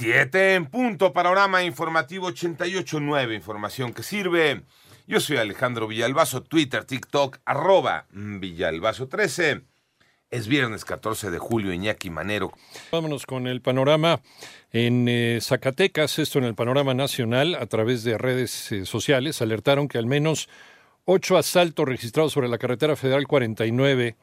Siete en punto, panorama informativo 88.9, información que sirve. Yo soy Alejandro Villalbazo, Twitter, TikTok, arroba Villalbazo13. Es viernes 14 de julio, Iñaki Manero. Vámonos con el panorama en eh, Zacatecas, esto en el panorama nacional, a través de redes eh, sociales, alertaron que al menos ocho asaltos registrados sobre la carretera federal 49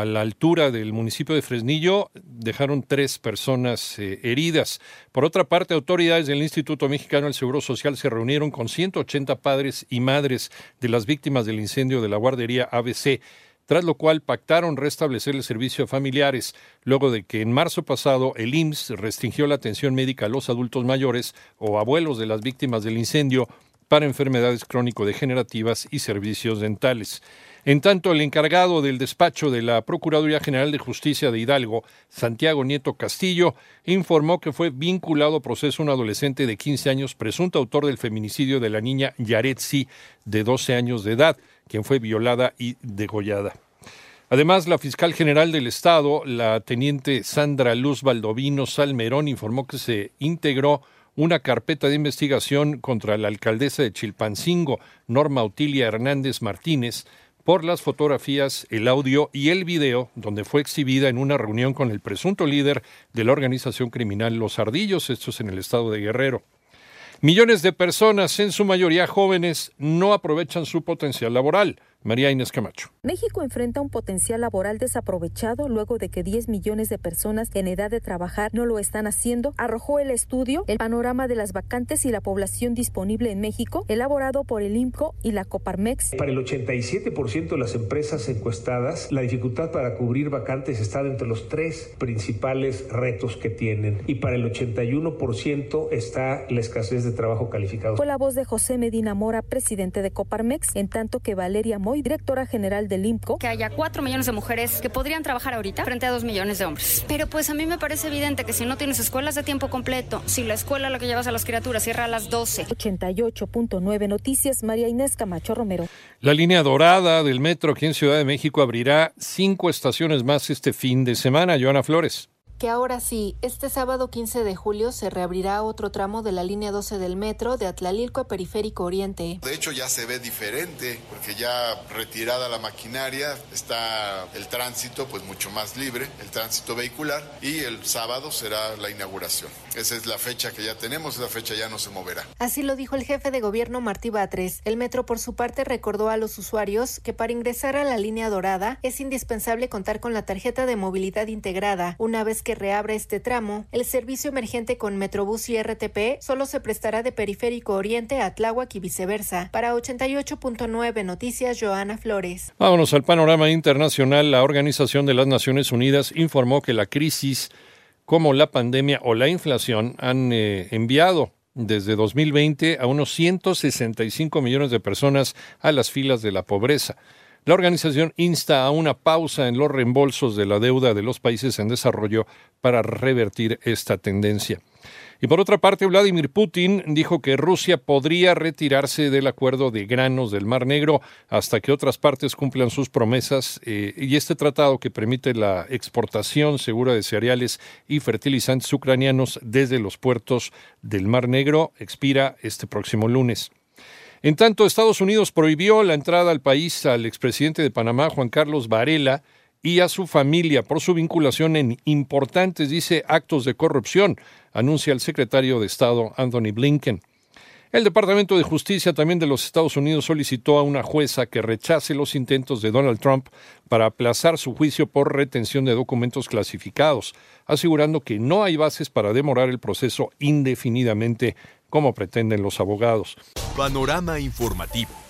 a la altura del municipio de Fresnillo dejaron tres personas eh, heridas. Por otra parte, autoridades del Instituto Mexicano del Seguro Social se reunieron con 180 padres y madres de las víctimas del incendio de la guardería ABC, tras lo cual pactaron restablecer el servicio a familiares, luego de que en marzo pasado el IMSS restringió la atención médica a los adultos mayores o abuelos de las víctimas del incendio para enfermedades crónico-degenerativas y servicios dentales. En tanto, el encargado del despacho de la Procuraduría General de Justicia de Hidalgo, Santiago Nieto Castillo, informó que fue vinculado a proceso un adolescente de 15 años, presunto autor del feminicidio de la niña Yaretsi, de 12 años de edad, quien fue violada y degollada. Además, la fiscal general del Estado, la teniente Sandra Luz Baldovino Salmerón, informó que se integró una carpeta de investigación contra la alcaldesa de Chilpancingo, Norma Utilia Hernández Martínez, por las fotografías, el audio y el video donde fue exhibida en una reunión con el presunto líder de la organización criminal Los Ardillos, esto es en el estado de Guerrero. Millones de personas, en su mayoría jóvenes, no aprovechan su potencial laboral. María Inés Camacho. México enfrenta un potencial laboral desaprovechado luego de que 10 millones de personas en edad de trabajar no lo están haciendo, arrojó el estudio El panorama de las vacantes y la población disponible en México, elaborado por el IMCO y la Coparmex. Para el 87% de las empresas encuestadas, la dificultad para cubrir vacantes está entre los tres principales retos que tienen y para el 81% está la escasez de trabajo calificado. Fue la voz de José Medina Mora, presidente de Coparmex, en tanto que Valeria Directora general del IMCO, que haya cuatro millones de mujeres que podrían trabajar ahorita frente a dos millones de hombres. Pero pues a mí me parece evidente que si no tienes escuelas de tiempo completo, si la escuela a la que llevas a las criaturas cierra a las 12. 88.9 Noticias, María Inés Camacho Romero. La línea dorada del metro aquí en Ciudad de México abrirá cinco estaciones más este fin de semana. Joana Flores que ahora sí, este sábado 15 de julio se reabrirá otro tramo de la línea 12 del metro de Atlalilco a Periférico Oriente. De hecho ya se ve diferente porque ya retirada la maquinaria está el tránsito pues mucho más libre, el tránsito vehicular y el sábado será la inauguración. Esa es la fecha que ya tenemos, esa fecha ya no se moverá. Así lo dijo el jefe de gobierno Martí Batres. El metro por su parte recordó a los usuarios que para ingresar a la línea dorada es indispensable contar con la tarjeta de movilidad integrada. Una vez que reabra este tramo, el servicio emergente con Metrobús y RTP solo se prestará de Periférico Oriente a Tláhuac y viceversa. Para 88.9 Noticias, Joana Flores. Vámonos al panorama internacional. La Organización de las Naciones Unidas informó que la crisis como la pandemia o la inflación han eh, enviado desde 2020 a unos 165 millones de personas a las filas de la pobreza. La organización insta a una pausa en los reembolsos de la deuda de los países en desarrollo para revertir esta tendencia. Y por otra parte, Vladimir Putin dijo que Rusia podría retirarse del acuerdo de granos del Mar Negro hasta que otras partes cumplan sus promesas eh, y este tratado que permite la exportación segura de cereales y fertilizantes ucranianos desde los puertos del Mar Negro expira este próximo lunes. En tanto, Estados Unidos prohibió la entrada al país al expresidente de Panamá, Juan Carlos Varela, y a su familia por su vinculación en importantes, dice, actos de corrupción, anuncia el secretario de Estado Anthony Blinken. El Departamento de Justicia también de los Estados Unidos solicitó a una jueza que rechace los intentos de Donald Trump para aplazar su juicio por retención de documentos clasificados, asegurando que no hay bases para demorar el proceso indefinidamente como pretenden los abogados. Panorama informativo.